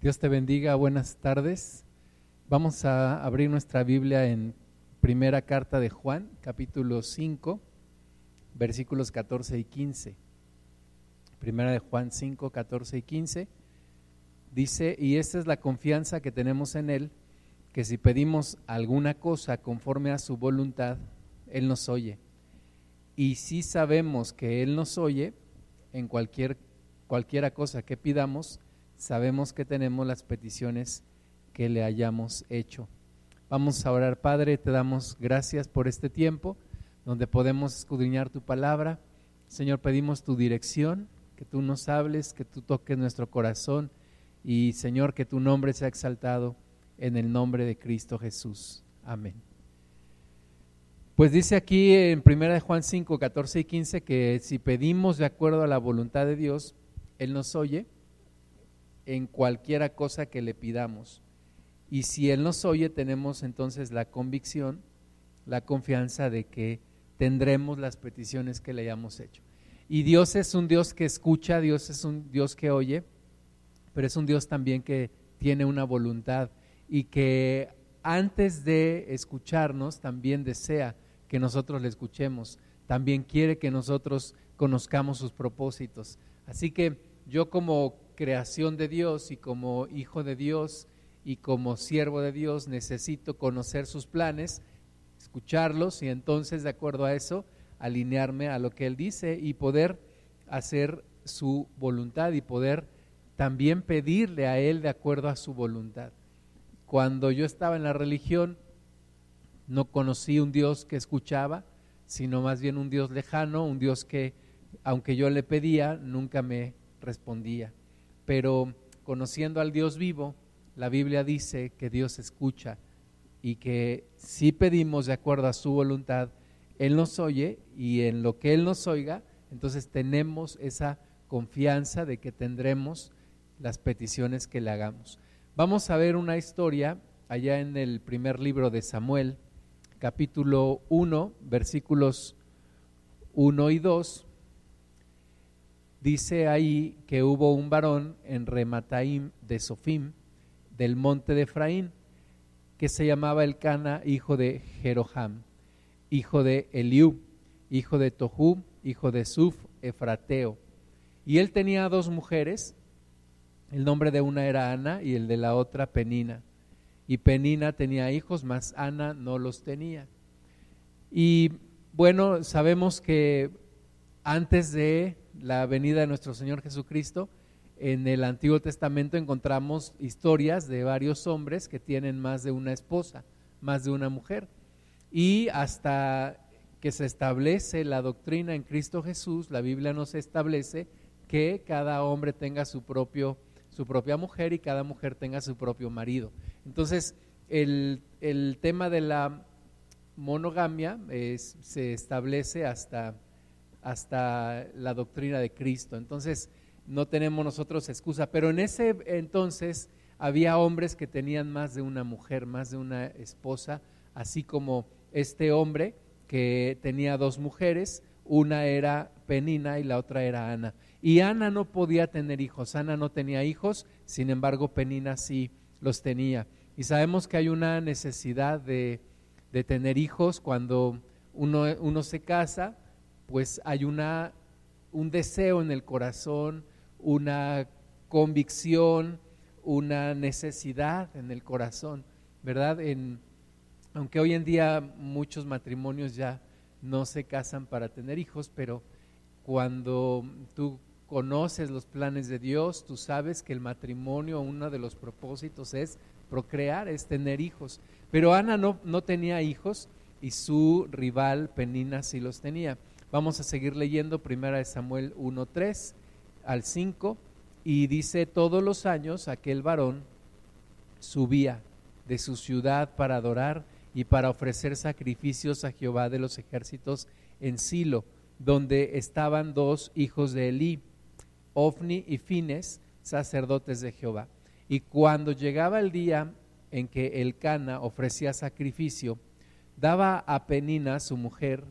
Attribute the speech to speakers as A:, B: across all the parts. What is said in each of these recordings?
A: Dios te bendiga, buenas tardes. Vamos a abrir nuestra Biblia en primera carta de Juan, capítulo 5, versículos 14 y 15. Primera de Juan 5, 14 y 15. Dice, y esta es la confianza que tenemos en Él, que si pedimos alguna cosa conforme a su voluntad, Él nos oye. Y si sabemos que Él nos oye, en cualquier, cualquiera cosa que pidamos, sabemos que tenemos las peticiones que le hayamos hecho. Vamos a orar, Padre, te damos gracias por este tiempo donde podemos escudriñar tu palabra. Señor, pedimos tu dirección, que tú nos hables, que tú toques nuestro corazón y, Señor, que tu nombre sea exaltado en el nombre de Cristo Jesús. Amén. Pues dice aquí en 1 Juan 5, 14 y 15 que si pedimos de acuerdo a la voluntad de Dios, Él nos oye en cualquiera cosa que le pidamos. Y si Él nos oye, tenemos entonces la convicción, la confianza de que tendremos las peticiones que le hayamos hecho. Y Dios es un Dios que escucha, Dios es un Dios que oye, pero es un Dios también que tiene una voluntad y que antes de escucharnos también desea que nosotros le escuchemos, también quiere que nosotros conozcamos sus propósitos. Así que yo como creación de Dios y como hijo de Dios y como siervo de Dios necesito conocer sus planes, escucharlos y entonces de acuerdo a eso alinearme a lo que Él dice y poder hacer su voluntad y poder también pedirle a Él de acuerdo a su voluntad. Cuando yo estaba en la religión, no conocí un Dios que escuchaba, sino más bien un Dios lejano, un Dios que, aunque yo le pedía, nunca me respondía pero conociendo al Dios vivo, la Biblia dice que Dios escucha y que si pedimos de acuerdo a su voluntad, Él nos oye y en lo que Él nos oiga, entonces tenemos esa confianza de que tendremos las peticiones que le hagamos. Vamos a ver una historia allá en el primer libro de Samuel, capítulo 1, versículos 1 y 2 dice ahí que hubo un varón en Remataim de Sofim, del monte de Efraín, que se llamaba Elcana, hijo de Jeroham, hijo de Eliú, hijo de Tohu, hijo de Suf, Efrateo. Y él tenía dos mujeres, el nombre de una era Ana y el de la otra Penina. Y Penina tenía hijos, mas Ana no los tenía. Y bueno, sabemos que antes de la venida de nuestro Señor Jesucristo, en el Antiguo Testamento encontramos historias de varios hombres que tienen más de una esposa, más de una mujer. Y hasta que se establece la doctrina en Cristo Jesús, la Biblia nos establece que cada hombre tenga su, propio, su propia mujer y cada mujer tenga su propio marido. Entonces, el, tema de la monogamia se establece hasta hasta la doctrina de Cristo. Entonces, no tenemos nosotros excusa, pero en ese entonces había hombres que tenían más de una mujer, más de una esposa, así como este hombre que tenía dos mujeres, una era Penina y la otra era Ana. Y Ana no podía tener hijos, Ana no tenía hijos, sin embargo Penina sí los tenía. Y sabemos que hay una necesidad de, de tener hijos cuando uno, uno se casa, pues hay una, un deseo en el corazón, una convicción, una necesidad en el corazón, ¿verdad? En, aunque hoy en día muchos matrimonios ya no se casan para tener hijos, pero cuando tú conoces los planes de Dios, tú sabes que el matrimonio, uno de los propósitos es procrear, es tener hijos. Pero Ana no, no tenía hijos y su rival Penina sí los tenía. Vamos a seguir leyendo primera de Samuel 1:3 al 5 y dice todos los años aquel varón subía de su ciudad para adorar y para ofrecer sacrificios a Jehová de los ejércitos en Silo, donde estaban dos hijos de Elí, Ofni y Fines, sacerdotes de Jehová. Y cuando llegaba el día en que el Cana ofrecía sacrificio, daba a Penina su mujer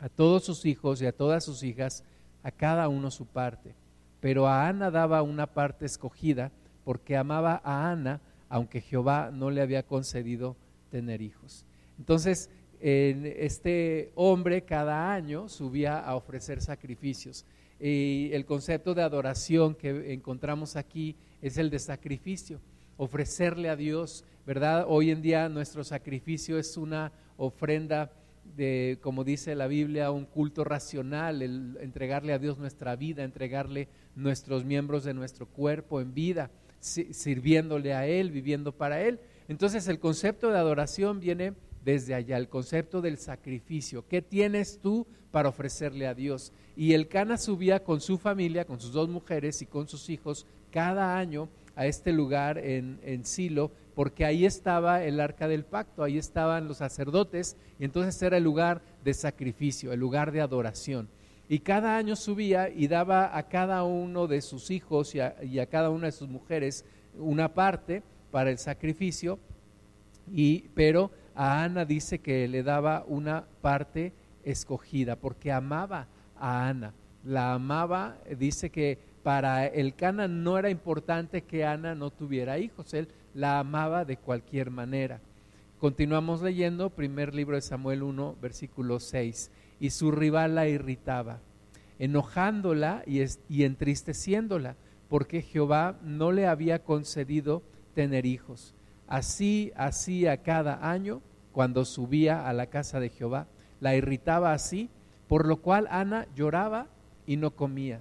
A: a todos sus hijos y a todas sus hijas, a cada uno su parte. Pero a Ana daba una parte escogida porque amaba a Ana, aunque Jehová no le había concedido tener hijos. Entonces, este hombre cada año subía a ofrecer sacrificios. Y el concepto de adoración que encontramos aquí es el de sacrificio, ofrecerle a Dios, ¿verdad? Hoy en día nuestro sacrificio es una ofrenda de, como dice la Biblia, un culto racional, el entregarle a Dios nuestra vida, entregarle nuestros miembros de nuestro cuerpo en vida, sirviéndole a Él, viviendo para Él. Entonces el concepto de adoración viene desde allá, el concepto del sacrificio. ¿Qué tienes tú para ofrecerle a Dios? Y el Cana subía con su familia, con sus dos mujeres y con sus hijos cada año a este lugar en, en Silo, porque ahí estaba el arca del pacto, ahí estaban los sacerdotes, y entonces era el lugar de sacrificio, el lugar de adoración. Y cada año subía y daba a cada uno de sus hijos y a, cada una de sus mujeres una parte para el sacrificio, y, pero a Ana dice que le daba una parte escogida, porque amaba a Ana, la amaba, dice que para el Cana no era importante que Ana no tuviera hijos, él la amaba de cualquier manera. Continuamos leyendo, primer libro de Samuel 1, versículo 6, y su rival la irritaba, enojándola y, y entristeciéndola, porque Jehová no le había concedido tener hijos. Así hacía cada año cuando subía a la casa de Jehová. La irritaba así, por lo cual Ana lloraba y no comía.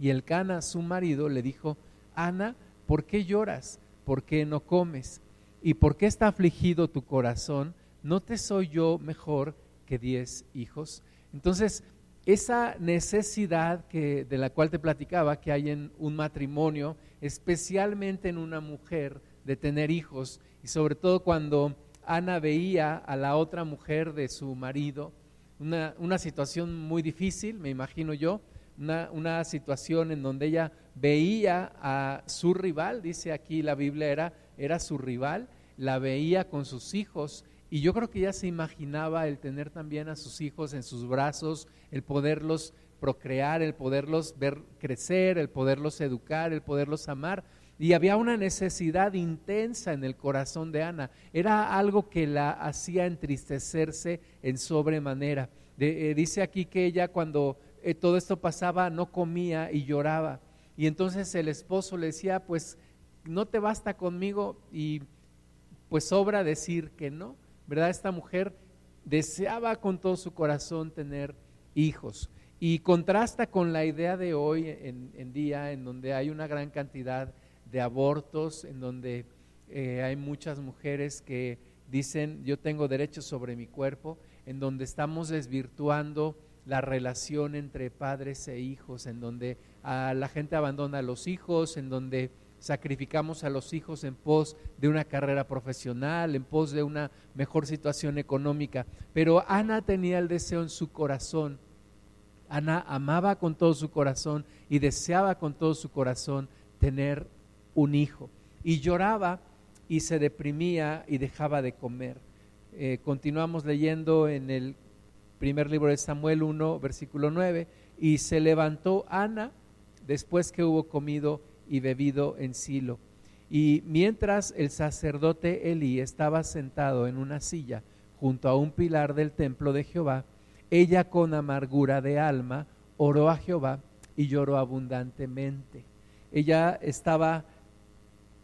A: Y el Cana, su marido, le dijo, Ana, ¿por qué lloras? ¿Por qué no comes? ¿Y por qué está afligido tu corazón? ¿No te soy yo mejor que diez hijos? Entonces, esa necesidad que, de la cual te platicaba que hay en un matrimonio, especialmente en una mujer, de tener hijos, y sobre todo cuando Ana veía a la otra mujer de su marido, una, una situación muy difícil, me imagino yo, una, una, situación en donde ella veía a su rival, dice aquí la Biblia era, era su rival, la veía con sus hijos y yo creo que ella se imaginaba el tener también a sus hijos en sus brazos, el poderlos procrear, el poderlos ver crecer, el poderlos educar, el poderlos amar. Y había una necesidad intensa en el corazón de Ana. Era algo que la hacía entristecerse en sobremanera. Eh, dice aquí que ella cuando eh, todo esto pasaba no comía y lloraba. Y entonces el esposo le decía, pues no te basta conmigo y pues sobra decir que no. ¿Verdad? Esta mujer deseaba con todo su corazón tener hijos. Y contrasta con la idea de hoy en, día, en donde hay una gran cantidad de abortos, en donde eh, hay muchas mujeres que dicen yo tengo derecho sobre mi cuerpo, en donde estamos desvirtuando la relación entre padres e hijos, en donde a la gente abandona a los hijos, en donde sacrificamos a los hijos en pos de una carrera profesional, en pos de una mejor situación económica. Pero Ana tenía el deseo en su corazón. Ana amaba con todo su corazón y deseaba con todo su corazón tener un hijo. Y lloraba y se deprimía y dejaba de comer. Eh, continuamos leyendo en el primer libro de Samuel 1, versículo 9, y se levantó Ana después que hubo comido y bebido en Silo. Y mientras el sacerdote Elí estaba sentado en una silla junto a un pilar del templo de Jehová, ella con amargura de alma oró a Jehová y lloró abundantemente. Ella estaba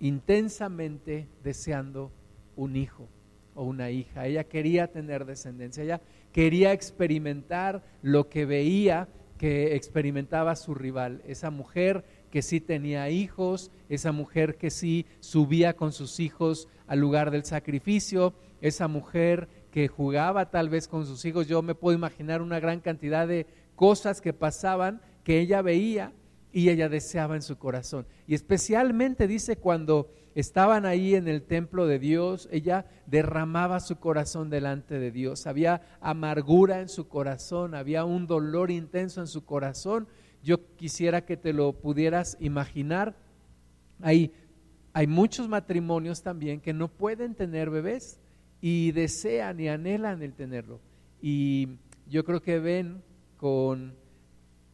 A: intensamente deseando un hijo o una hija. Ella quería tener descendencia, ella quería experimentar lo que veía que experimentaba su rival, esa mujer que sí tenía hijos, esa mujer que sí subía con sus hijos al lugar del sacrificio, esa mujer que jugaba tal vez con sus hijos. Yo me puedo imaginar una gran cantidad de cosas que pasaban que ella veía y ella deseaba en su corazón. Y especialmente dice cuando estaban ahí en el templo de Dios, ella derramaba su corazón delante de Dios. Había amargura en su corazón, había un dolor intenso en su corazón. Yo quisiera que te lo pudieras imaginar. Hay, hay muchos matrimonios también que no pueden tener bebés y desean y anhelan el tenerlo. Y yo creo que ven con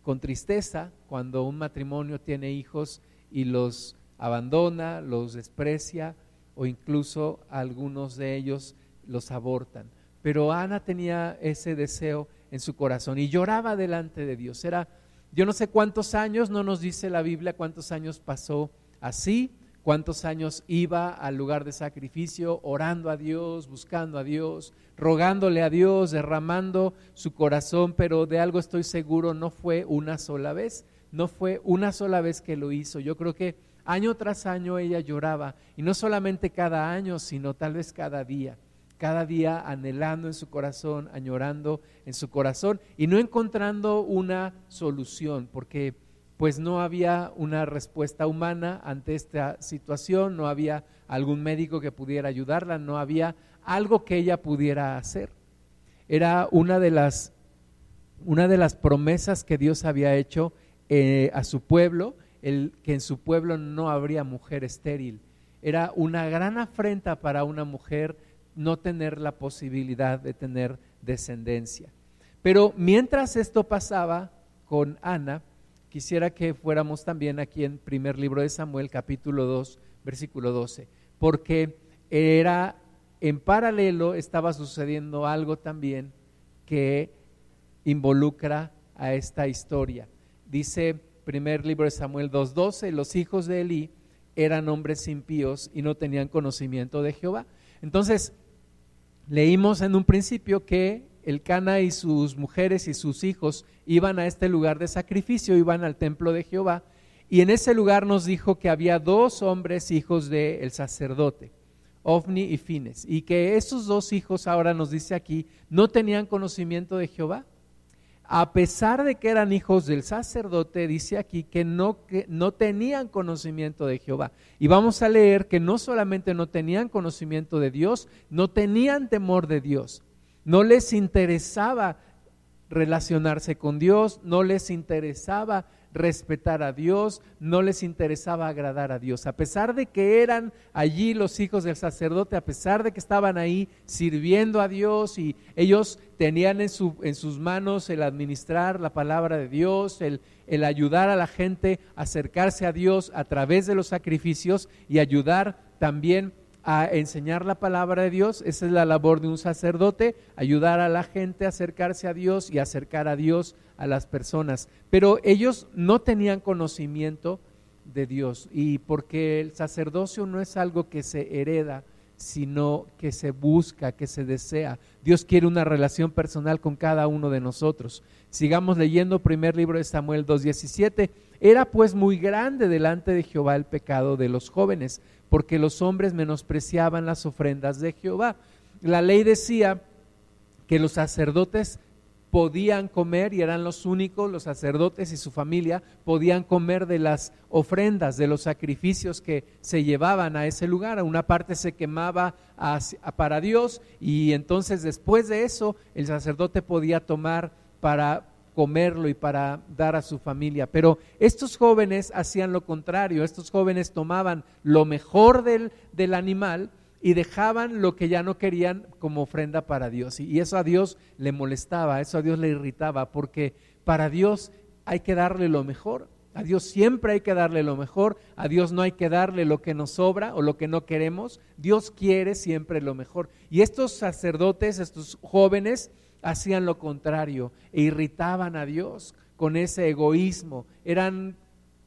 A: con tristeza cuando un matrimonio tiene hijos y los abandona, los desprecia o incluso algunos de ellos los abortan. Pero Ana tenía ese deseo en su corazón y lloraba delante de Dios. Era, yo no sé cuántos años, no nos dice la Biblia cuántos años pasó así, cuántos años iba al lugar de sacrificio orando a Dios, buscando a Dios, rogándole a Dios, derramando su corazón, pero de algo estoy seguro, no fue una sola vez, no fue una sola vez que lo hizo. Yo creo que año tras año ella lloraba, y no solamente cada año, sino tal vez cada día, cada día anhelando en su corazón, añorando en su corazón y no encontrando una solución, porque pues no había una respuesta humana ante esta situación, no había algún médico que pudiera ayudarla, no había algo que ella pudiera hacer. Era una de las, una de las promesas que Dios había hecho eh, a su pueblo, el, que en su pueblo no habría mujer estéril. Era una gran afrenta para una mujer no tener la posibilidad de tener descendencia. Pero mientras esto pasaba con Ana, quisiera que fuéramos también aquí en primer libro de Samuel, capítulo 2, versículo 12, porque era en paralelo estaba sucediendo algo también que involucra a esta historia. Dice primer libro de Samuel 2.12, los hijos de Elí eran hombres impíos y no tenían conocimiento de Jehová. Entonces, leímos en un principio que el Cana y sus mujeres y sus hijos iban a este lugar de sacrificio, iban al templo de Jehová, y en ese lugar nos dijo que había dos hombres hijos del sacerdote, Ofni y Fines, y que esos dos hijos, ahora nos dice aquí, no tenían conocimiento de Jehová. A pesar de que eran hijos del sacerdote, dice aquí que no, que no tenían conocimiento de Jehová. Y vamos a leer que no solamente no tenían conocimiento de Dios, no tenían temor de Dios. No les interesaba relacionarse con Dios, no les interesaba respetar a Dios, no les interesaba agradar a Dios. A pesar de que eran allí los hijos del sacerdote, a pesar de que estaban ahí sirviendo a Dios y ellos tenían en, sus manos el administrar la palabra de Dios, el, el ayudar a la gente a acercarse a Dios a través de los sacrificios y ayudar también a enseñar la palabra de Dios. Esa es la labor de un sacerdote, ayudar a la gente a acercarse a Dios y acercar a Dios a las personas. Pero ellos no tenían conocimiento de Dios y porque el sacerdocio no es algo que se hereda, sino que se busca, que se desea. Dios quiere una relación personal con cada uno de nosotros. Sigamos leyendo primer libro de Samuel 2.17. Era pues muy grande delante de Jehová el pecado de los jóvenes, porque los hombres menospreciaban las ofrendas de Jehová. La ley decía que los sacerdotes podían comer y eran los únicos, los sacerdotes y su familia podían comer de las ofrendas, de los sacrificios que se llevaban a ese lugar. Una parte se quemaba para Dios y entonces después de eso el sacerdote podía tomar para comerlo y para dar a su familia. Pero estos jóvenes hacían lo contrario, estos jóvenes tomaban lo mejor del, del animal y dejaban lo que ya no querían como ofrenda para Dios. Y eso a Dios le molestaba, eso a Dios le irritaba, porque para Dios hay que darle lo mejor. A Dios siempre hay que darle lo mejor, a Dios no hay que darle lo que nos sobra o lo que no queremos, Dios quiere siempre lo mejor. Y estos sacerdotes, estos jóvenes, hacían lo contrario e irritaban a Dios con ese egoísmo. Eran,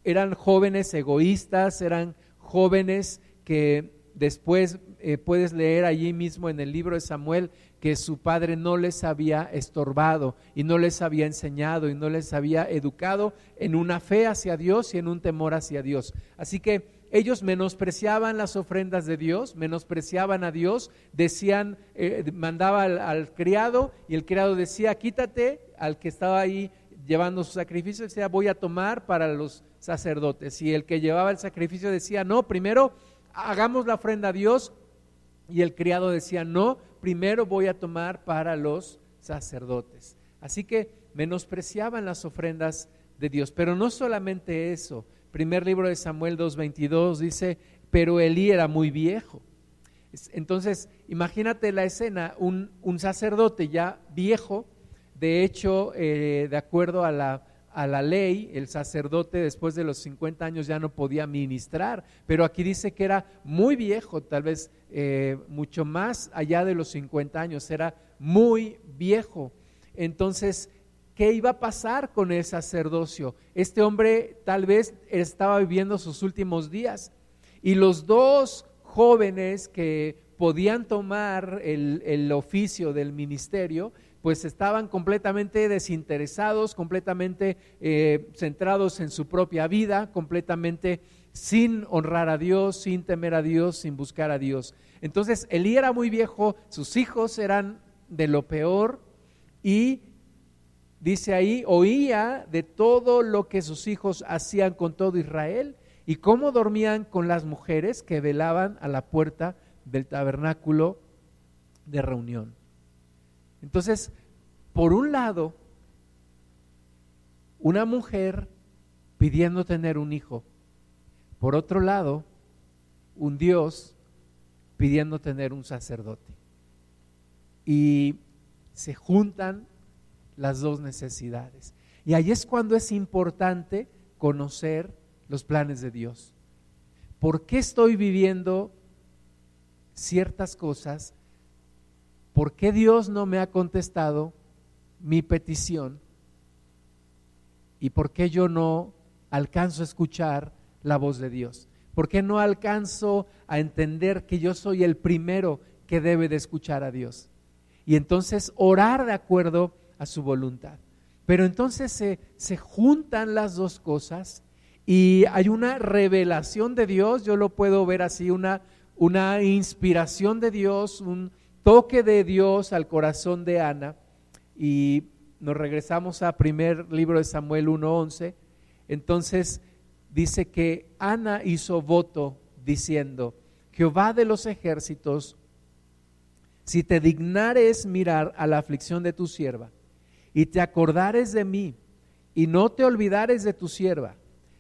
A: eran jóvenes egoístas, eran jóvenes que después eh, puedes leer allí mismo en el libro de Samuel que su padre no les había estorbado y no les había enseñado y no les había educado en una fe hacia Dios y en un temor hacia Dios. Así que ellos menospreciaban las ofrendas de Dios, menospreciaban a Dios, decían, eh, mandaba al, criado y el criado decía, quítate al que estaba ahí llevando su sacrificio, decía, voy a tomar para los sacerdotes. Y el que llevaba el sacrificio decía, no, primero hagamos la ofrenda a Dios. Y el criado decía, no, primero voy a tomar para los sacerdotes. Así que menospreciaban las ofrendas de Dios. Pero no solamente eso, primer libro de Samuel 2.22 dice, pero Elí era muy viejo. Entonces, imagínate la escena, un, sacerdote ya viejo, de hecho, eh, de acuerdo a la, a la ley, el sacerdote después de los 50 años ya no podía ministrar, pero aquí dice que era muy viejo, tal vez eh, mucho más allá de los 50 años, era muy viejo. Entonces, ¿qué iba a pasar con el sacerdocio? Este hombre tal vez estaba viviendo sus últimos días y los dos jóvenes que podían tomar el, el oficio del ministerio, pues estaban completamente desinteresados, completamente eh, centrados en su propia vida, completamente sin honrar a Dios, sin temer a Dios, sin buscar a Dios. Entonces, Elí era muy viejo, sus hijos eran de lo peor y dice ahí, oía de todo lo que sus hijos hacían con todo Israel y cómo dormían con las mujeres que velaban a la puerta del tabernáculo de reunión. Entonces, por un lado, una mujer pidiendo tener un hijo. Por otro lado, un Dios pidiendo tener un sacerdote. Y se juntan las dos necesidades. Y ahí es cuando es importante conocer los planes de Dios. ¿Por qué estoy viviendo ciertas cosas ¿por qué Dios no me ha contestado mi petición? ¿Y por qué yo no alcanzo a escuchar la voz de Dios? ¿Por qué no alcanzo a entender que yo soy el primero que debe de escuchar a Dios? Y entonces orar de acuerdo a su voluntad. Pero entonces se, se juntan las dos cosas y hay una revelación de Dios, yo lo puedo ver así, una, una inspiración de Dios, un, toque de Dios al corazón de Ana y nos regresamos a primer libro de Samuel 1.11, entonces dice que Ana hizo voto diciendo, Jehová de los ejércitos, si te dignares mirar a la aflicción de tu sierva y te acordares de mí y no te olvidares de tu sierva,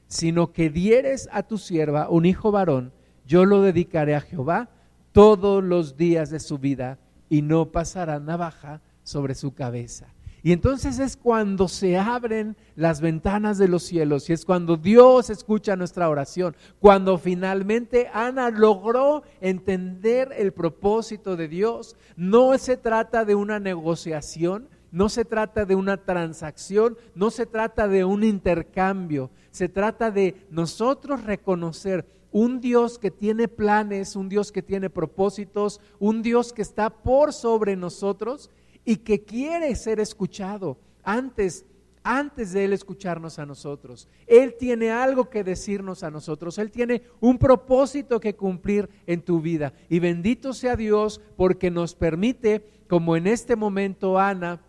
A: sino que dieres a tu sierva un hijo varón, yo lo dedicaré a Jehová todos los días de su vida y no pasará navaja sobre su cabeza. Y entonces es cuando se abren las ventanas de los cielos y es cuando Dios escucha nuestra oración, cuando finalmente Ana logró entender el propósito de Dios. No se trata de una negociación, no se trata de una transacción, no se trata de un intercambio, se trata de nosotros reconocer un Dios que tiene planes, un Dios que tiene propósitos, un Dios que está por sobre nosotros y que quiere ser escuchado antes antes de Él escucharnos a nosotros. Él tiene algo que decirnos a nosotros. Él tiene un propósito que cumplir en tu vida. Y bendito sea Dios porque nos permite, como en este momento Ana,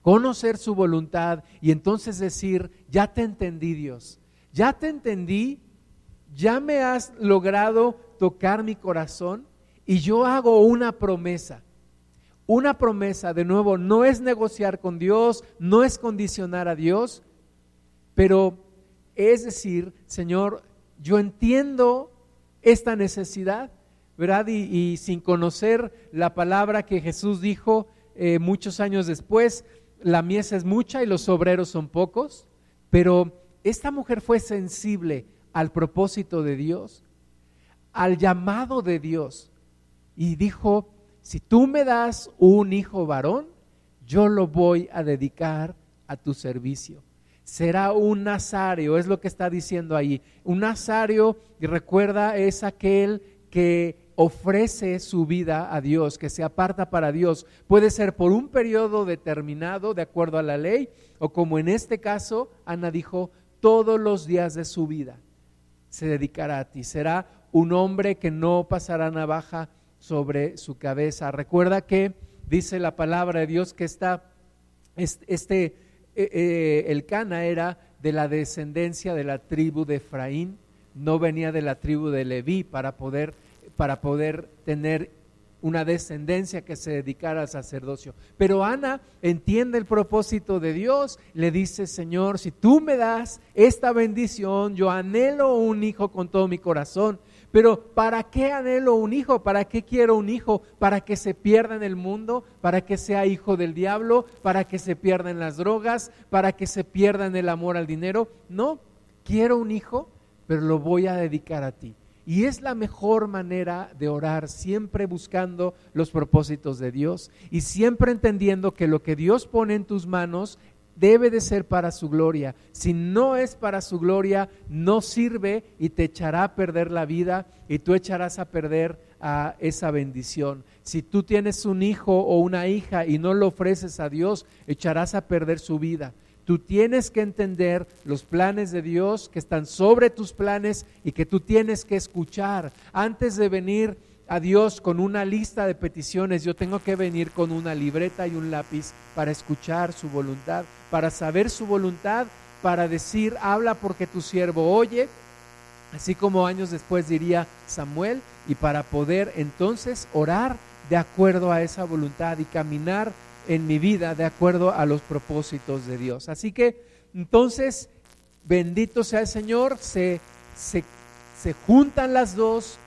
A: conocer su voluntad y entonces decir, ya te entendí Dios. Ya te entendí ya me has logrado tocar mi corazón y yo hago una promesa. Una promesa, de nuevo, no es negociar con Dios, no es condicionar a Dios, pero es decir, Señor, yo entiendo esta necesidad, ¿verdad? Y, sin conocer la palabra que Jesús dijo eh, muchos años después, la mies es mucha y los obreros son pocos, pero esta mujer fue sensible al propósito de Dios, al llamado de Dios. Y dijo, si tú me das un hijo varón, yo lo voy a dedicar a tu servicio. Será un nazario, es lo que está diciendo ahí. Un nazario, y recuerda, es aquel que ofrece su vida a Dios, que se aparta para Dios. Puede ser por un periodo determinado, de acuerdo a la ley, o como en este caso, Ana dijo, todos los días de su vida se dedicará a ti. Será un hombre que no pasará navaja sobre su cabeza. Recuerda que dice la palabra de Dios que está, este, eh, eh, el Cana era de la descendencia de la tribu de Efraín, no venía de la tribu de Leví para poder, para poder tener una descendencia que se dedicara al sacerdocio. Pero Ana entiende el propósito de Dios, le dice, Señor, si tú me das esta bendición, yo anhelo un hijo con todo mi corazón, Pero ¿para qué anhelo un hijo? ¿Para qué quiero un hijo? ¿Para que se pierda en el mundo? ¿Para que sea hijo del diablo? ¿Para que se pierda en las drogas? ¿Para que se pierda en el amor al dinero? No, quiero un hijo, pero lo voy a dedicar a ti. Y es la mejor manera de orar, siempre buscando los propósitos de Dios y siempre entendiendo que lo que Dios pone en tus manos debe de ser para su gloria. Si no es para su gloria, no sirve y te echará a perder la vida y tú echarás a perder a esa bendición. Si tú tienes un hijo o una hija y no lo ofreces a Dios, echarás a perder su vida. Tú tienes que entender los planes de Dios que están sobre tus planes y que tú tienes que escuchar. Antes de venir a Dios con una lista de peticiones, yo tengo que venir con una libreta y un lápiz para escuchar su voluntad, para saber su voluntad, para decir, habla porque tu siervo oye, así como años después diría Samuel, y para poder entonces orar de acuerdo a esa voluntad y caminar en mi vida de acuerdo a los propósitos de Dios. Así que entonces, bendito sea el Señor, se, se, se juntan las dos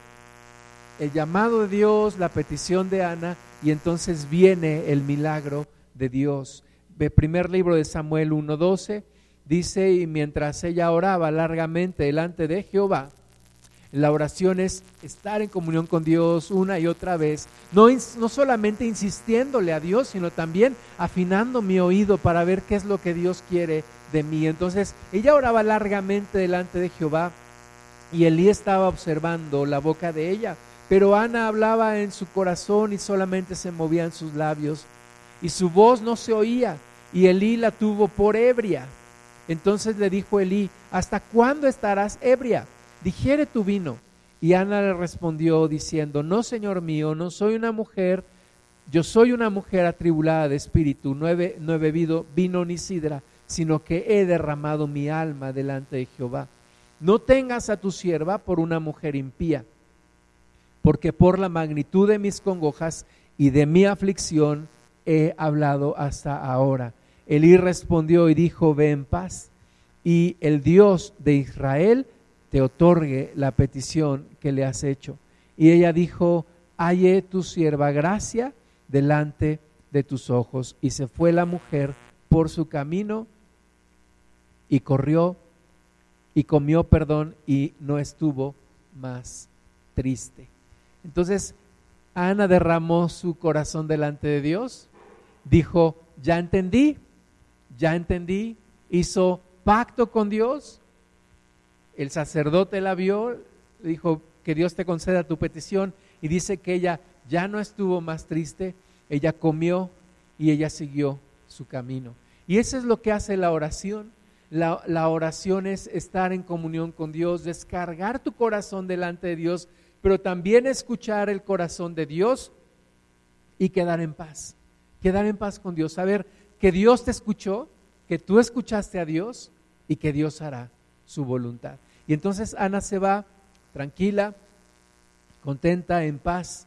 A: el llamado de Dios, la petición de Ana, y entonces viene el milagro de Dios. El primer libro de Samuel 1.12 dice, y mientras ella oraba largamente delante de Jehová, la oración es estar en comunión con Dios una y otra vez, no, no solamente insistiéndole a Dios, sino también afinando mi oído para ver qué es lo que Dios quiere de mí. Entonces, ella oraba largamente delante de Jehová y Elí estaba observando la boca de ella. Pero Ana hablaba en su corazón y solamente se movían sus labios y su voz no se oía y Elí la tuvo por ebria. Entonces le dijo Elí, ¿hasta cuándo estarás ebria? Digiere tu vino. Y Ana le respondió diciendo, no, Señor mío, no soy una mujer, yo soy una mujer atribulada de espíritu, no he, bebido vino ni sidra, sino que he derramado mi alma delante de Jehová. No tengas a tu sierva por una mujer impía porque por la magnitud de mis congojas y de mi aflicción he hablado hasta ahora. Elí respondió y dijo, ve en paz, y el Dios de Israel te otorgue la petición que le has hecho. Y ella dijo, halle tu sierva gracia delante de tus ojos. Y se fue la mujer por su camino y corrió y comió perdón y no estuvo más triste. Entonces, Ana derramó su corazón delante de Dios, dijo, ya entendí, ya entendí, hizo pacto con Dios, el sacerdote la vio, dijo, que Dios te conceda tu petición, y dice que ella ya no estuvo más triste, ella comió y ella siguió su camino. Y eso es lo que hace la oración. La, oración es estar en comunión con Dios, descargar tu corazón delante de Dios pero también escuchar el corazón de Dios y quedar en paz. Quedar en paz con Dios, saber que Dios te escuchó, que tú escuchaste a Dios y que Dios hará su voluntad. Y entonces Ana se va tranquila, contenta, en paz.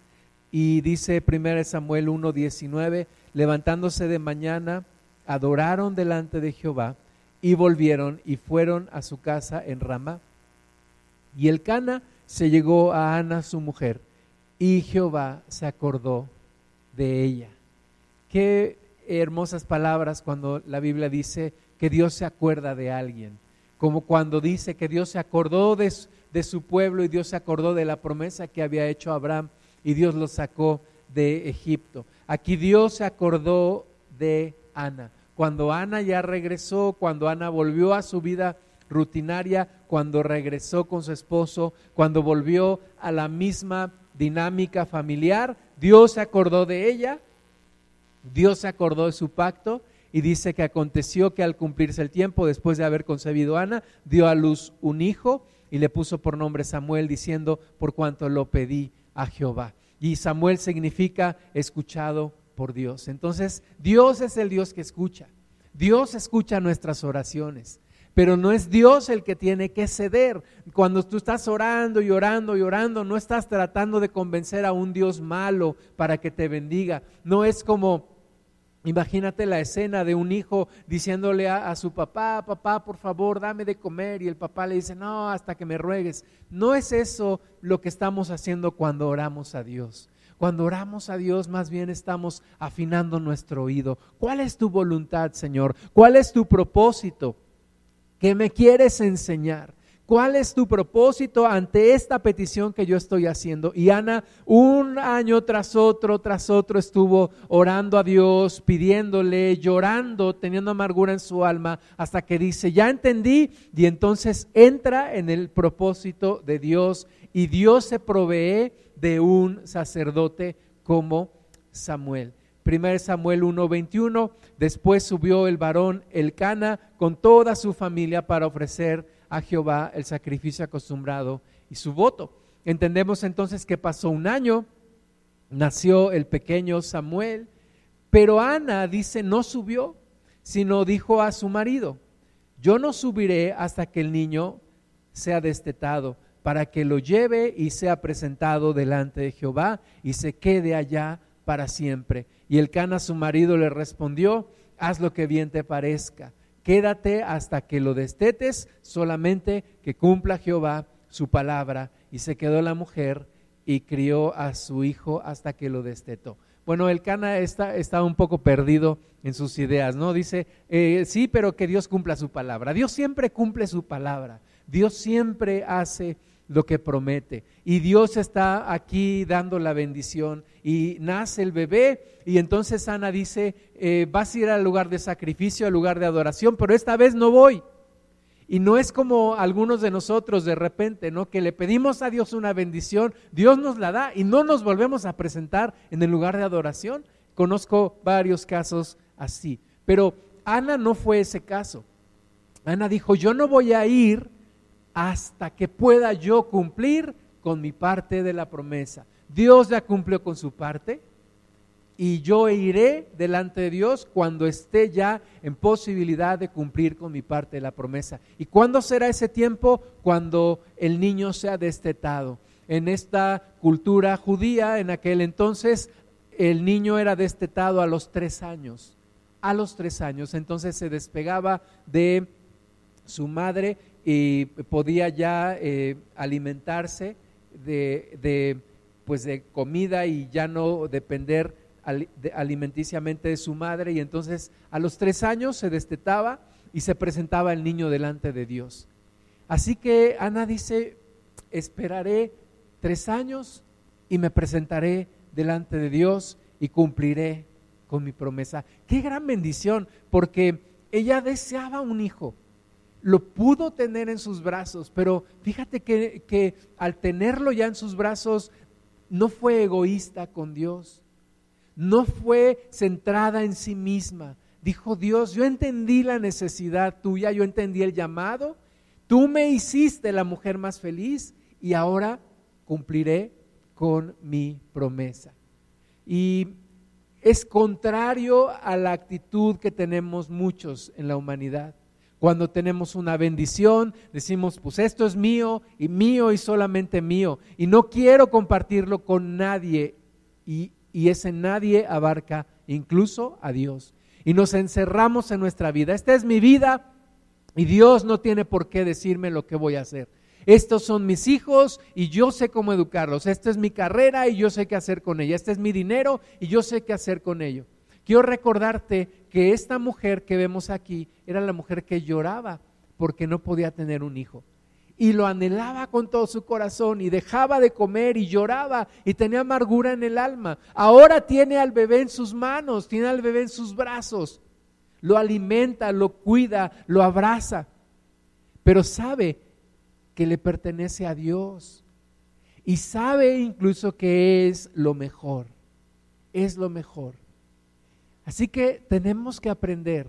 A: Y dice 1 Samuel 1:19, levantándose de mañana, adoraron delante de Jehová y volvieron y fueron a su casa en Ramá. Y el Cana se llegó a Ana su mujer y Jehová se acordó de ella. Qué hermosas palabras cuando la Biblia dice que Dios se acuerda de alguien, como cuando dice que Dios se acordó de, su pueblo y Dios se acordó de la promesa que había hecho Abraham y Dios lo sacó de Egipto. Aquí Dios se acordó de Ana. Cuando Ana ya regresó, cuando Ana volvió a su vida rutinaria cuando regresó con su esposo, cuando volvió a la misma dinámica familiar. Dios se acordó de ella, Dios se acordó de su pacto y dice que aconteció que al cumplirse el tiempo, después de haber concebido Ana, dio a luz un hijo y le puso por nombre Samuel, diciendo, por cuanto lo pedí a Jehová. Y Samuel significa escuchado por Dios. Entonces, Dios es el Dios que escucha. Dios escucha nuestras oraciones. Pero no es Dios el que tiene que ceder. Cuando tú estás orando y orando y orando, no estás tratando de convencer a un Dios malo para que te bendiga. No es como Imagínate la escena de un hijo diciéndole a, su papá, papá, por favor, dame de comer. Y el papá le dice, no, hasta que me ruegues. No es eso lo que estamos haciendo cuando oramos a Dios. Cuando oramos a Dios, más bien estamos afinando nuestro oído. ¿Cuál es tu voluntad, Señor? ¿Cuál es tu propósito? ¿Qué me quieres enseñar? ¿Cuál es tu propósito ante esta petición que yo estoy haciendo? Y Ana, un año tras otro, tras otro, estuvo orando a Dios, pidiéndole, llorando, teniendo amargura en su alma, hasta que dice, ya entendí, y entonces entra en el propósito de Dios, y Dios se provee de un sacerdote como Samuel. 1 Samuel 1:21, después subió el varón Elcana con toda su familia para ofrecer a Jehová el sacrificio acostumbrado y su voto. Entendemos entonces que pasó un año, nació el pequeño Samuel, pero Ana dice no subió, sino dijo a su marido, yo no subiré hasta que el niño sea destetado, para que lo lleve y sea presentado delante de Jehová y se quede allá para siempre. Y el Cana su marido le respondió, haz lo que bien te parezca quédate hasta que lo destetes, solamente que cumpla Jehová su palabra. Y se quedó la mujer y crió a su hijo hasta que lo destetó. Bueno, el Cana está, un poco perdido en sus ideas, ¿no? Dice, eh, sí, pero que Dios cumpla su palabra. Dios siempre cumple su palabra. Dios siempre hace lo que promete. Y Dios está aquí dando la bendición y nace el bebé y entonces Ana dice, eh, vas a ir al lugar de sacrificio, al lugar de adoración, pero esta vez no voy. Y no es como algunos de nosotros de repente, ¿no? Que le pedimos a Dios una bendición, Dios nos la da y no nos volvemos a presentar en el lugar de adoración. Conozco varios casos así. Pero Ana no fue ese caso. Ana dijo, yo no voy a ir hasta que pueda yo cumplir con mi parte de la promesa. Dios ya cumplió con su parte y yo iré delante de Dios cuando esté ya en posibilidad de cumplir con mi parte de la promesa. ¿Y cuándo será ese tiempo? Cuando el niño sea destetado. En esta cultura judía, en aquel entonces, el niño era destetado a los tres años. A los tres años. Entonces se despegaba de su madre y podía ya eh, alimentarse de, pues de comida y ya no depender alimenticiamente de su madre. Y entonces a los tres años se destetaba y se presentaba el niño delante de Dios. Así que Ana dice, esperaré tres años y me presentaré delante de Dios y cumpliré con mi promesa. Qué gran bendición, porque ella deseaba un hijo lo pudo tener en sus brazos, pero fíjate que, al tenerlo ya en sus brazos, no fue egoísta con Dios, no fue centrada en sí misma. Dijo Dios, yo entendí la necesidad tuya, yo entendí el llamado, tú me hiciste la mujer más feliz y ahora cumpliré con mi promesa. Y es contrario a la actitud que tenemos muchos en la humanidad. Cuando tenemos una bendición, decimos, pues esto es mío y mío y solamente mío. Y no quiero compartirlo con nadie. Y, ese nadie abarca incluso a Dios. Y nos encerramos en nuestra vida. Esta es mi vida y Dios no tiene por qué decirme lo que voy a hacer. Estos son mis hijos y yo sé cómo educarlos. Esta es mi carrera y yo sé qué hacer con ella. Este es mi dinero y yo sé qué hacer con ello. Quiero recordarte que esta mujer que vemos aquí era la mujer que lloraba porque no podía tener un hijo. Y lo anhelaba con todo su corazón y dejaba de comer y lloraba y tenía amargura en el alma. Ahora tiene al bebé en sus manos, tiene al bebé en sus brazos. Lo alimenta, lo cuida, lo abraza. Pero sabe que le pertenece a Dios. Y sabe incluso que es lo mejor. Es lo mejor. Así que tenemos que aprender,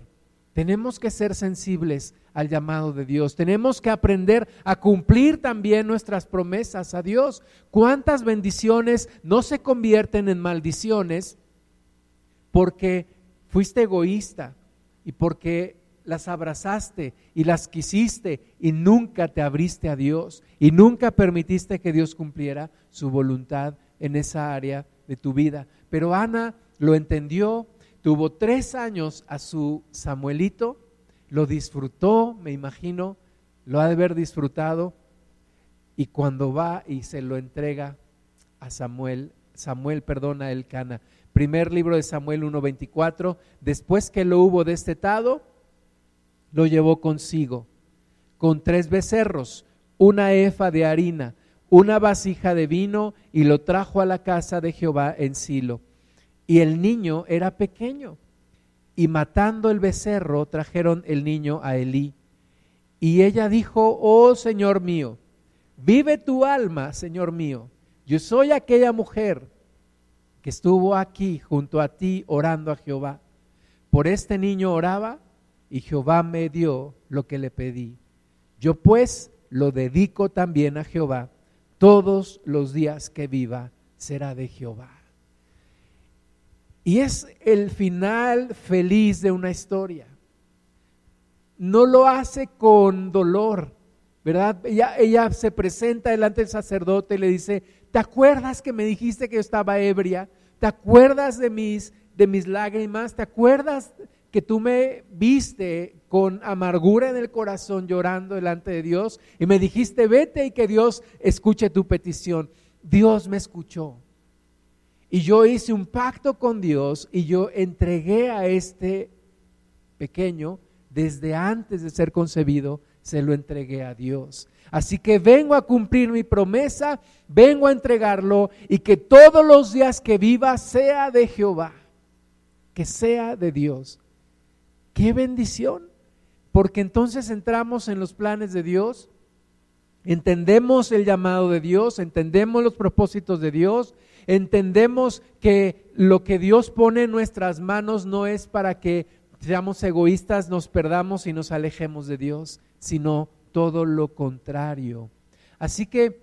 A: tenemos que ser sensibles al llamado de Dios, tenemos que aprender a cumplir también nuestras promesas a Dios. ¿Cuántas bendiciones no se convierten en maldiciones porque fuiste egoísta y porque las abrazaste y las quisiste y nunca te abriste a Dios y nunca permitiste que Dios cumpliera su voluntad en esa área de tu vida? Pero Ana lo entendió, tuvo tres años a su Samuelito, lo disfrutó, me imagino, lo ha de haber disfrutado, y cuando va y se lo entrega a Samuel, Samuel perdona el Cana. Primer libro de Samuel 1:24, después que lo hubo destetado, lo llevó consigo con tres becerros, una efa de harina, una vasija de vino y lo trajo a la casa de Jehová en Silo. Y el niño era pequeño. Y matando el becerro, trajeron el niño a Elí. Y ella dijo, oh Señor mío, vive tu alma, Señor mío. Yo soy aquella mujer que estuvo aquí junto a ti orando a Jehová. Por este niño oraba y Jehová me dio lo que le pedí. Yo pues lo dedico también a Jehová. Todos los días que viva será de Jehová. Y es el final feliz de una historia. No lo hace con dolor, ¿verdad? Ella, se presenta delante del sacerdote y le dice, ¿te acuerdas que me dijiste que yo estaba ebria? ¿Te acuerdas de mis, de mis lágrimas? ¿Te acuerdas que tú me viste con amargura en el corazón llorando delante de Dios y me dijiste, vete y que Dios escuche tu petición. Dios me escuchó. Y yo hice un pacto con Dios y yo entregué a este pequeño, desde antes de ser concebido, se lo entregué a Dios. Así que vengo a cumplir mi promesa, vengo a entregarlo y que todos los días que viva sea de Jehová, que sea de Dios. Qué bendición, porque entonces entramos en los planes de Dios, entendemos el llamado de Dios, entendemos los propósitos de Dios, entendemos que lo que Dios pone en nuestras manos no es para que seamos egoístas, nos perdamos y nos alejemos de Dios, sino todo lo contrario. Así que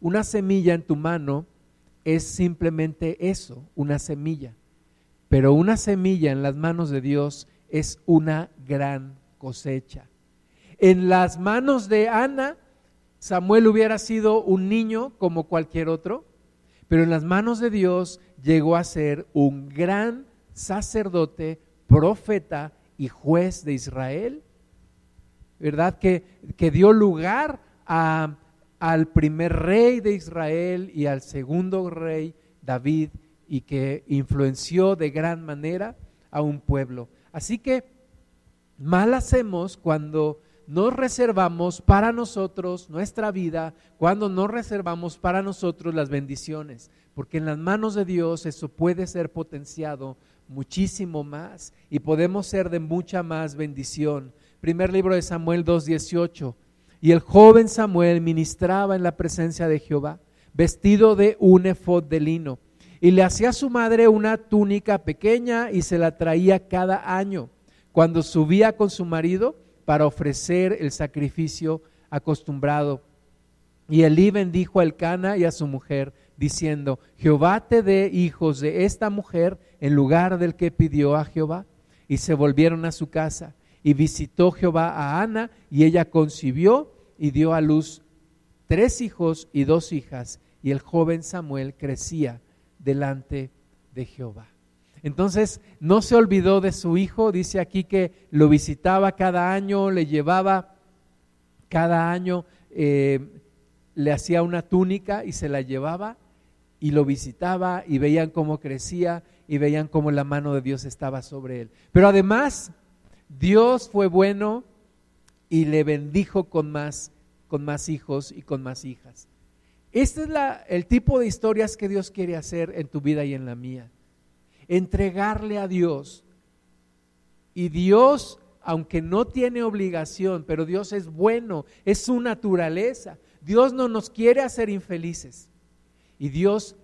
A: una semilla en tu mano es simplemente eso, una semilla. Pero una semilla en las manos de Dios es una gran cosecha. En las manos de Ana, Samuel hubiera sido un niño como cualquier otro, pero en las manos de Dios llegó a ser un gran sacerdote, profeta y juez de Israel. ¿Verdad? Que, que dio lugar al primer rey de Israel y al segundo rey, David, y que influenció de gran manera a un pueblo. Así que mal hacemos cuando nos reservamos para nosotros nuestra vida, cuando nos reservamos para nosotros las bendiciones, porque en las manos de Dios eso puede ser potenciado muchísimo más y podemos ser de mucha más bendición. Primer libro de Samuel 2.18. Y el joven Samuel ministraba en la presencia de Jehová, vestido de un efod de lino y le hacía a su madre una túnica pequeña y se la traía cada año cuando subía con su marido para ofrecer el sacrificio acostumbrado. Y Elí bendijo a Elcana y a su mujer, diciendo, Jehová te dé hijos de esta mujer en lugar del que pidió a Jehová. Y se volvieron a su casa. Y visitó Jehová a Ana, y ella concibió y dio a luz tres hijos y dos hijas. Y el joven Samuel crecía delante de Jehová. Entonces no se olvidó de su hijo, dice aquí que lo visitaba cada año, le llevaba cada año, eh, le hacía una túnica y se la llevaba y lo visitaba y veían cómo crecía y veían cómo la mano de Dios estaba sobre él. Pero además, Dios fue bueno y le bendijo con más, con más hijos y con más hijas. Este es el tipo de historias que Dios quiere hacer en tu vida y en la mía. Entregarle a Dios. Y Dios, aunque no tiene obligación, pero Dios es bueno, es su naturaleza. Dios no nos quiere hacer infelices. Y Dios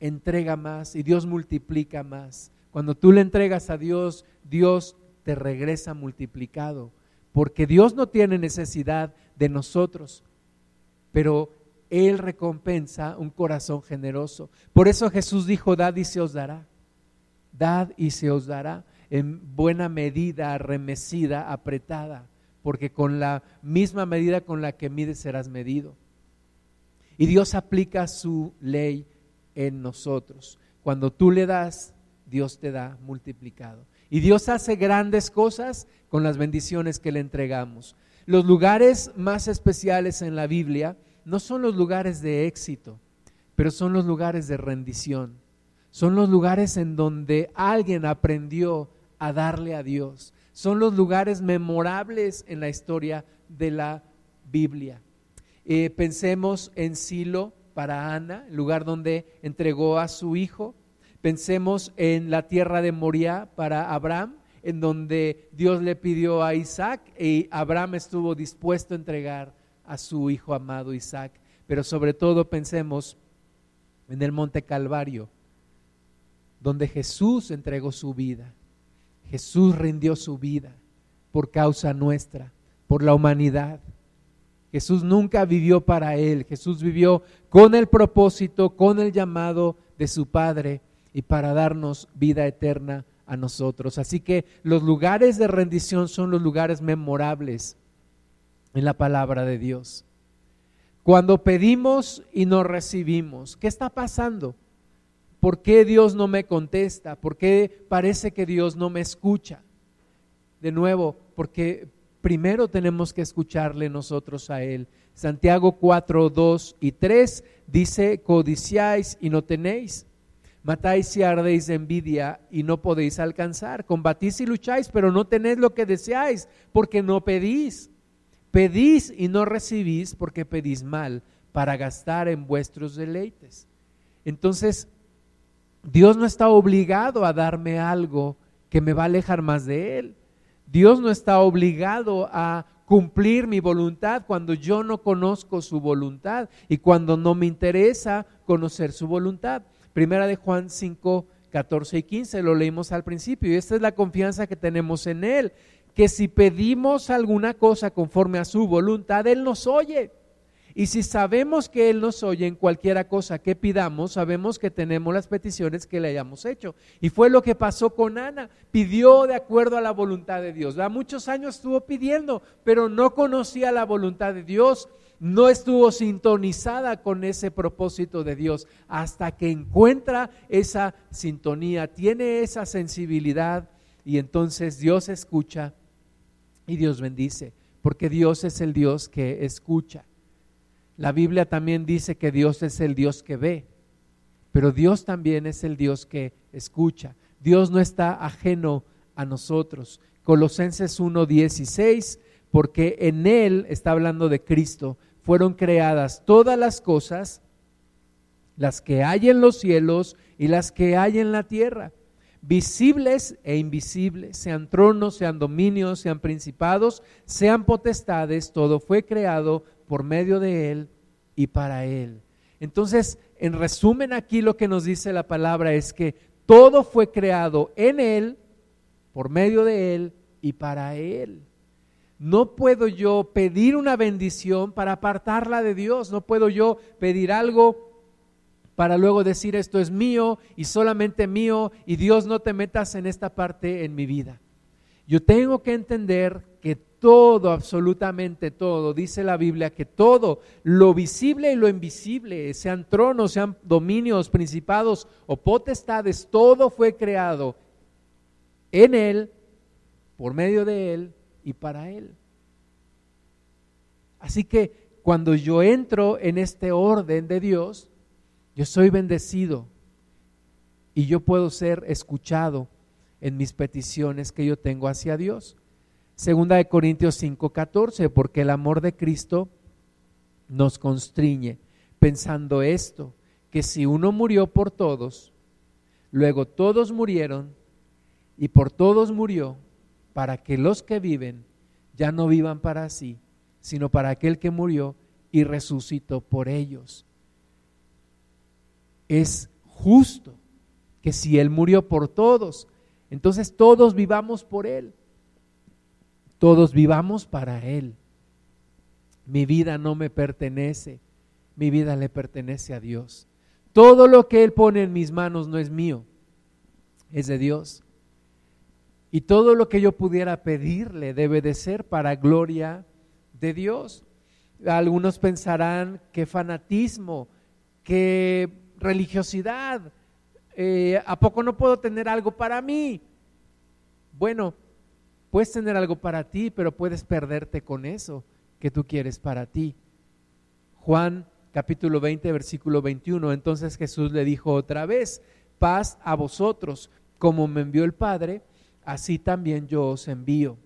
A: entrega más y Dios multiplica más. Cuando tú le entregas a Dios, Dios te regresa multiplicado. Porque Dios no tiene necesidad de nosotros. Pero él recompensa un corazón generoso. Por eso Jesús dijo, dad y se os dará. Dad y se os dará en buena medida, remecida, apretada, porque con la misma medida con la que mides serás medido. Y Dios aplica su ley en nosotros. Cuando tú le das, Dios te da multiplicado. Y Dios hace grandes cosas con las bendiciones que le entregamos. Los lugares más especiales en la Biblia no son los lugares de éxito, pero son los lugares de rendición. Son los lugares en donde alguien aprendió a darle a Dios. Son los lugares memorables en la historia de la Biblia. Eh, pensemos en Silo para Ana, el lugar donde entregó a su hijo. Pensemos en la tierra de Moria para Abraham, en donde Dios le pidió a Isaac y Abraham estuvo dispuesto a entregar a su hijo amado Isaac. Pero sobre todo pensemos en el monte Calvario, donde Jesús entregó su vida. Jesús rindió su vida por causa nuestra, por la humanidad. Jesús nunca vivió para Él, Jesús vivió con el propósito, con el llamado de su Padre y para darnos vida eterna a nosotros. Así que los lugares de rendición son los lugares memorables en la palabra de Dios. Cuando pedimos y no recibimos, ¿qué está pasando? ¿Por qué Dios no me contesta? ¿Por qué parece que Dios no me escucha? De nuevo, porque primero tenemos que escucharle nosotros a Él. Santiago 4, 2 y 3 dice, codiciáis y no tenéis, matáis y ardéis de envidia y no podéis alcanzar, combatís y lucháis, pero no tenéis lo que deseáis, porque no pedís. Pedís y no recibís porque pedís mal para gastar en vuestros deleites. Entonces, Dios no está obligado a darme algo que me va a alejar más de Él. Dios no está obligado a cumplir mi voluntad cuando yo no conozco su voluntad y cuando no me interesa conocer su voluntad. Primera de Juan 5, 14 y 15, lo leímos al principio y esta es la confianza que tenemos en Él, que si pedimos alguna cosa conforme a su voluntad, Él nos oye. Y si sabemos que Él nos oye en cualquiera cosa que pidamos, sabemos que tenemos las peticiones que le hayamos hecho. Y fue lo que pasó con Ana. Pidió de acuerdo a la voluntad de Dios. Da muchos años estuvo pidiendo, pero no conocía la voluntad de Dios. No estuvo sintonizada con ese propósito de Dios hasta que encuentra esa sintonía, tiene esa sensibilidad y entonces Dios escucha y Dios bendice, porque Dios es el Dios que escucha. La Biblia también dice que Dios es el Dios que ve, pero Dios también es el Dios que escucha. Dios no está ajeno a nosotros. Colosenses 1:16, porque en Él, está hablando de Cristo, fueron creadas todas las cosas, las que hay en los cielos y las que hay en la tierra, visibles e invisibles, sean tronos, sean dominios, sean principados, sean potestades, todo fue creado por medio de Él y para Él. Entonces, en resumen aquí lo que nos dice la palabra es que todo fue creado en Él, por medio de Él y para Él. No puedo yo pedir una bendición para apartarla de Dios, no puedo yo pedir algo para luego decir esto es mío y solamente mío y Dios no te metas en esta parte en mi vida. Yo tengo que entender todo, absolutamente todo, dice la Biblia que todo, lo visible y lo invisible, sean tronos, sean dominios, principados o potestades, todo fue creado en Él, por medio de Él y para Él. Así que cuando yo entro en este orden de Dios, yo soy bendecido y yo puedo ser escuchado en mis peticiones que yo tengo hacia Dios. Segunda de Corintios 5:14, porque el amor de Cristo nos constriñe, pensando esto, que si uno murió por todos, luego todos murieron y por todos murió, para que los que viven ya no vivan para sí, sino para aquel que murió y resucitó por ellos. Es justo que si Él murió por todos, entonces todos vivamos por Él todos vivamos para Él. Mi vida no me pertenece, mi vida le pertenece a Dios. Todo lo que Él pone en mis manos no es mío, es de Dios. Y todo lo que yo pudiera pedirle debe de ser para gloria de Dios. Algunos pensarán que fanatismo, que religiosidad. eh, ¿a poco no puedo tener algo para mí? Bueno, puedes tener algo para ti, pero puedes perderte con eso que tú quieres para ti. Juan capítulo 20, versículo 21. Entonces Jesús le dijo otra vez, paz a vosotros, como me envió el Padre, así también yo os envío.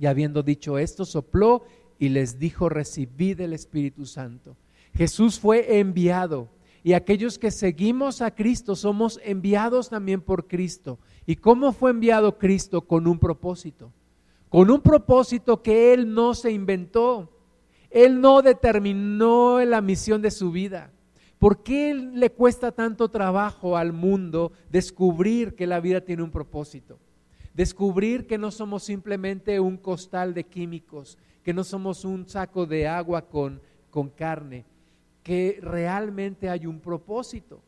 A: Y habiendo dicho esto, sopló y les dijo, recibid el Espíritu Santo. Jesús fue enviado y aquellos que seguimos a Cristo somos enviados también por Cristo. ¿Y cómo fue enviado Cristo? Con un propósito. Con un propósito que Él no se inventó. Él no determinó la misión de su vida. ¿Por qué le cuesta tanto trabajo al mundo descubrir que la vida tiene un propósito? Descubrir que no somos simplemente un costal de químicos, que no somos un saco de agua con, con carne, que realmente hay un propósito.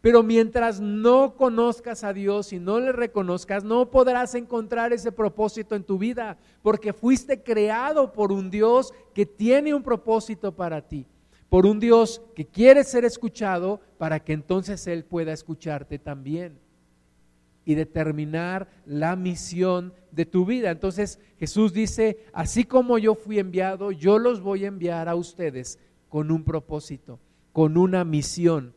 A: Pero mientras no conozcas a Dios y no le reconozcas, no podrás encontrar ese propósito en tu vida, porque fuiste creado por un Dios que tiene un propósito para ti, por un Dios que quiere ser escuchado para que entonces Él pueda escucharte también y determinar la misión de tu vida. Entonces Jesús dice, así como yo fui enviado, yo los voy a enviar a ustedes con un propósito, con una misión.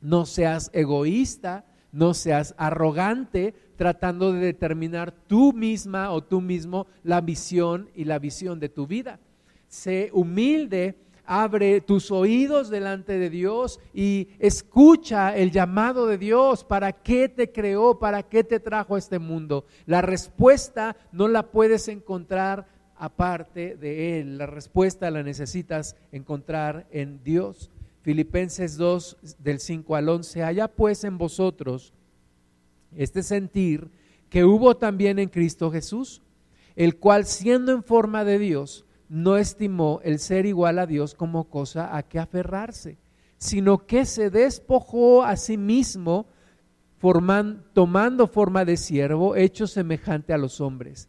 A: No seas egoísta, no seas arrogante tratando de determinar tú misma o tú mismo la misión y la visión de tu vida. Sé humilde, abre tus oídos delante de Dios y escucha el llamado de Dios. ¿Para qué te creó? ¿Para qué te trajo a este mundo? La respuesta no la puedes encontrar aparte de Él. La respuesta la necesitas encontrar en Dios. Filipenses 2 del 5 al 11, allá pues en vosotros este sentir que hubo también en Cristo Jesús, el cual siendo en forma de Dios, no estimó el ser igual a Dios como cosa a que aferrarse, sino que se despojó a sí mismo, tomando forma de siervo, hecho semejante a los hombres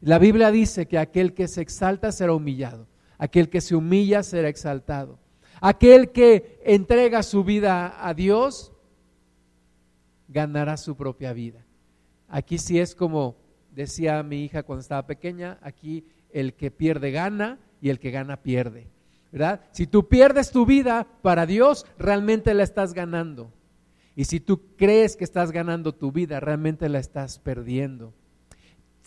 A: La Biblia dice que aquel que se exalta será humillado, aquel que se humilla será exaltado, aquel que entrega su vida a Dios ganará su propia vida. Aquí sí es como decía mi hija cuando estaba pequeña, aquí el que pierde gana y el que gana pierde. ¿verdad? Si tú pierdes tu vida para Dios, realmente la estás ganando. Y si tú crees que estás ganando tu vida, realmente la estás perdiendo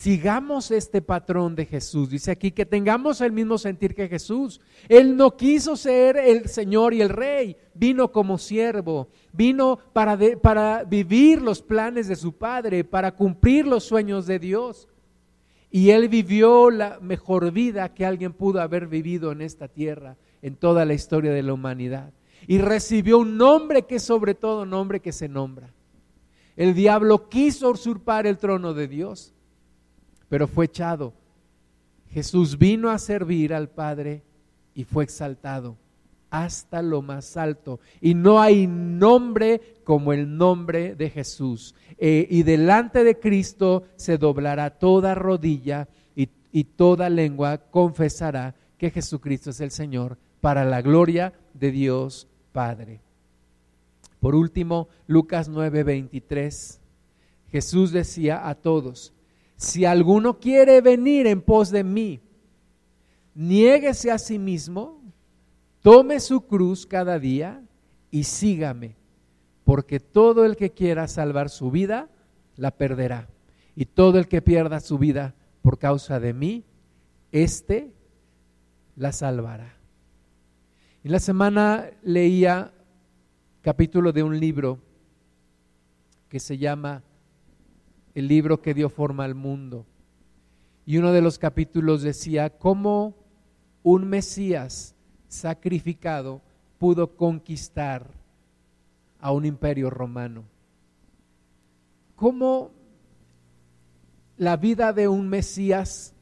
A: sigamos este patrón de Jesús. Dice aquí que tengamos el mismo sentir que Jesús. Él no quiso ser el Señor y el Rey, vino como siervo, vino para, para vivir los planes de su Padre, para cumplir los sueños de Dios. Y Él vivió la mejor vida que alguien pudo haber vivido en esta tierra, en toda la historia de la humanidad. Y recibió un nombre que es sobre todo nombre que se nombra. El diablo quiso usurpar el trono de Dios pero fue echado. Jesús vino a servir al Padre y fue exaltado hasta lo más alto. Y no hay nombre como el nombre de Jesús. Eh, y delante de Cristo se doblará toda rodilla y, y toda lengua confesará que Jesucristo es el Señor para la gloria de Dios Padre. Por último, Lucas 9:23, Jesús decía a todos, si alguno quiere venir en pos de mí, niéguese a sí mismo, tome su cruz cada día y sígame, porque todo el que quiera salvar su vida, la perderá. Y todo el que pierda su vida por causa de mí, éste la salvará. En la semana leía capítulo de un libro que se llama el libro que dio forma al mundo. Y uno de los capítulos decía cómo un Mesías sacrificado pudo conquistar a un imperio romano. cómo la vida de un Mesías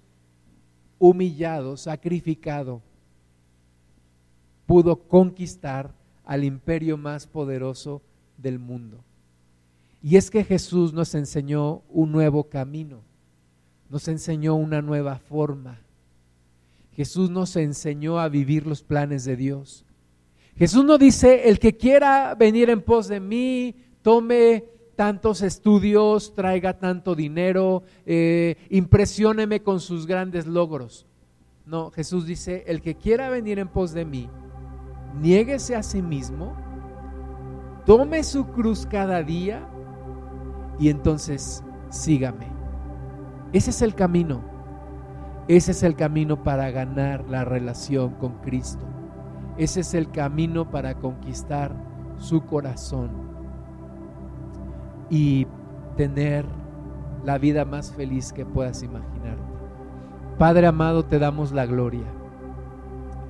A: humillado, sacrificado, pudo conquistar al imperio más poderoso del mundo. Y es que Jesús nos enseñó un nuevo camino, nos enseñó una nueva forma. Jesús nos enseñó a vivir los planes de Dios. Jesús no dice, el que quiera venir en pos de mí, tome tantos estudios, traiga tanto dinero, eh, impresióneme con sus grandes logros. No, Jesús dice, el que quiera venir en pos de mí, niéguese a sí mismo, tome su cruz cada día y entonces sígame. Ese es el camino. Ese es el camino para ganar la relación con Cristo. Ese es el camino para conquistar su corazón y tener la vida más feliz que puedas imaginarte. Padre amado, te damos la gloria.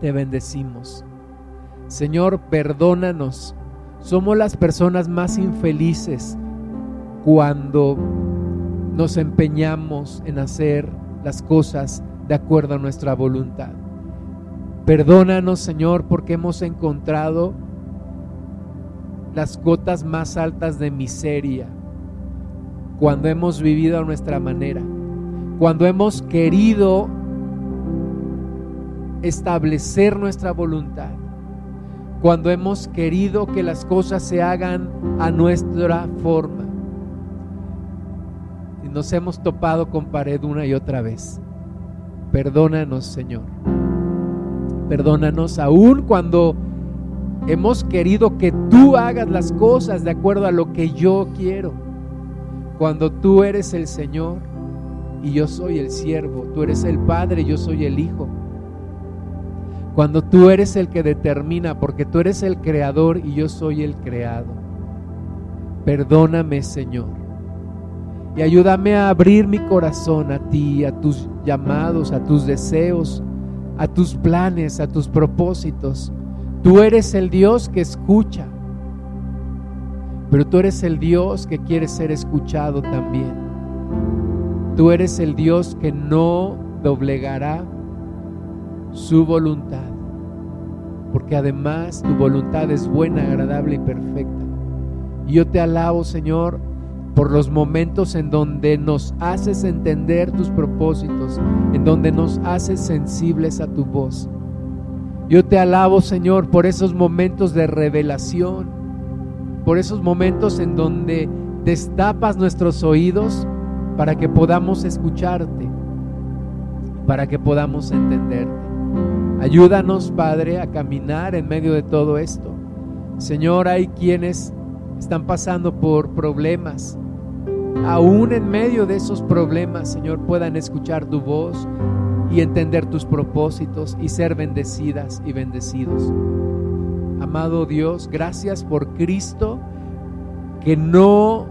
A: Te bendecimos. Señor, perdónanos. Somos las personas más infelices cuando nos empeñamos en hacer las cosas de acuerdo a nuestra voluntad. Perdónanos, Señor, porque hemos encontrado las cotas más altas de miseria cuando hemos vivido a nuestra manera, cuando hemos querido establecer nuestra voluntad cuando hemos querido que las cosas se hagan a nuestra forma. Nos hemos topado con pared una y otra vez. Perdónanos, Señor. Perdónanos aún cuando hemos querido que tú hagas las cosas de acuerdo a lo que yo quiero. Cuando tú eres el Señor y yo soy el siervo, tú eres el Padre y yo soy el Hijo. Cuando tú eres el que determina, porque tú eres el creador y yo soy el creado. Perdóname, Señor. Y ayúdame a abrir mi corazón a ti, a tus llamados, a tus deseos, a tus planes, a tus propósitos. Tú eres el Dios que escucha, pero tú eres el Dios que quiere ser escuchado también. Tú eres el Dios que no doblegará su voluntad, porque además tu voluntad es buena, agradable y perfecta. Y yo te alabo, Señor, por los momentos en donde nos haces entender tus propósitos, en donde nos haces sensibles a tu voz. Yo te alabo, Señor, por esos momentos de revelación, por esos momentos en donde destapas nuestros oídos para que podamos escucharte, para que podamos entenderte. Ayúdanos, Padre, a caminar en medio de todo esto. Señor, hay quienes están pasando por problemas. Aún en medio de esos problemas, Señor, puedan escuchar tu voz y entender tus propósitos y ser bendecidas y bendecidos. Amado Dios, gracias por Cristo que no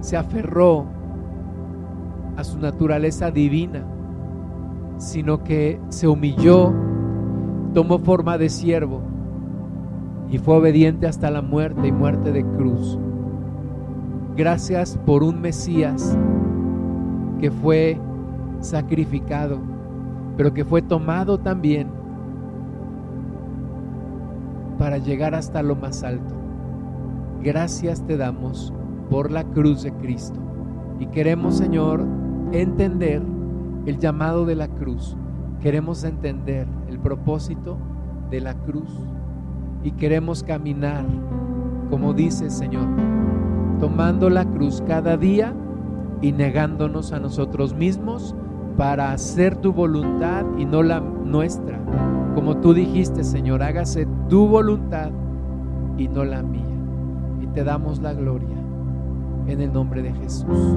A: se aferró a su naturaleza divina sino que se humilló, tomó forma de siervo y fue obediente hasta la muerte y muerte de cruz. Gracias por un Mesías que fue sacrificado, pero que fue tomado también para llegar hasta lo más alto. Gracias te damos por la cruz de Cristo. Y queremos, Señor, entender el llamado de la cruz. Queremos entender el propósito de la cruz y queremos caminar, como dice Señor, tomando la cruz cada día y negándonos a nosotros mismos para hacer tu voluntad y no la nuestra. Como tú dijiste, Señor, hágase tu voluntad y no la mía. Y te damos la gloria en el nombre de Jesús.